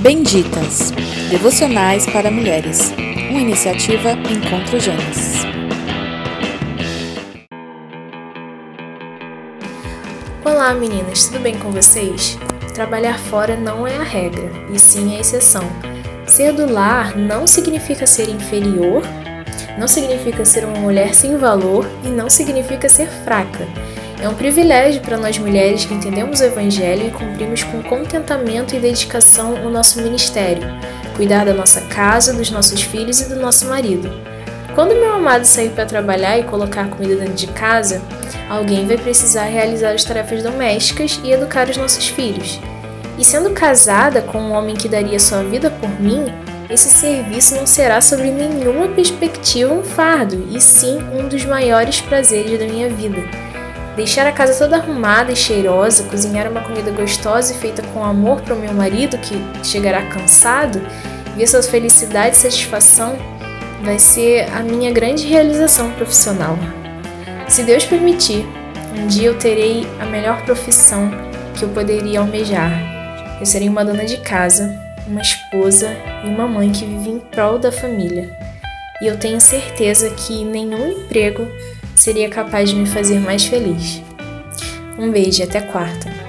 Benditas Devocionais para Mulheres, uma iniciativa Encontro Gênesis. Olá meninas, tudo bem com vocês? Trabalhar fora não é a regra, e sim a exceção. Ser do lar não significa ser inferior, não significa ser uma mulher sem valor e não significa ser fraca. É um privilégio para nós mulheres que entendemos o Evangelho e cumprimos com contentamento e dedicação o nosso ministério, cuidar da nossa casa, dos nossos filhos e do nosso marido. Quando meu amado sair para trabalhar e colocar comida dentro de casa, alguém vai precisar realizar as tarefas domésticas e educar os nossos filhos. E sendo casada com um homem que daria sua vida por mim, esse serviço não será sobre nenhuma perspectiva um fardo, e sim um dos maiores prazeres da minha vida. Deixar a casa toda arrumada e cheirosa, cozinhar uma comida gostosa e feita com amor para o meu marido que chegará cansado, ver sua felicidade e satisfação vai ser a minha grande realização profissional. Se Deus permitir, um dia eu terei a melhor profissão que eu poderia almejar. Eu serei uma dona de casa, uma esposa e uma mãe que vive em prol da família. E eu tenho certeza que nenhum emprego seria capaz de me fazer mais feliz. Um beijo e até quarta!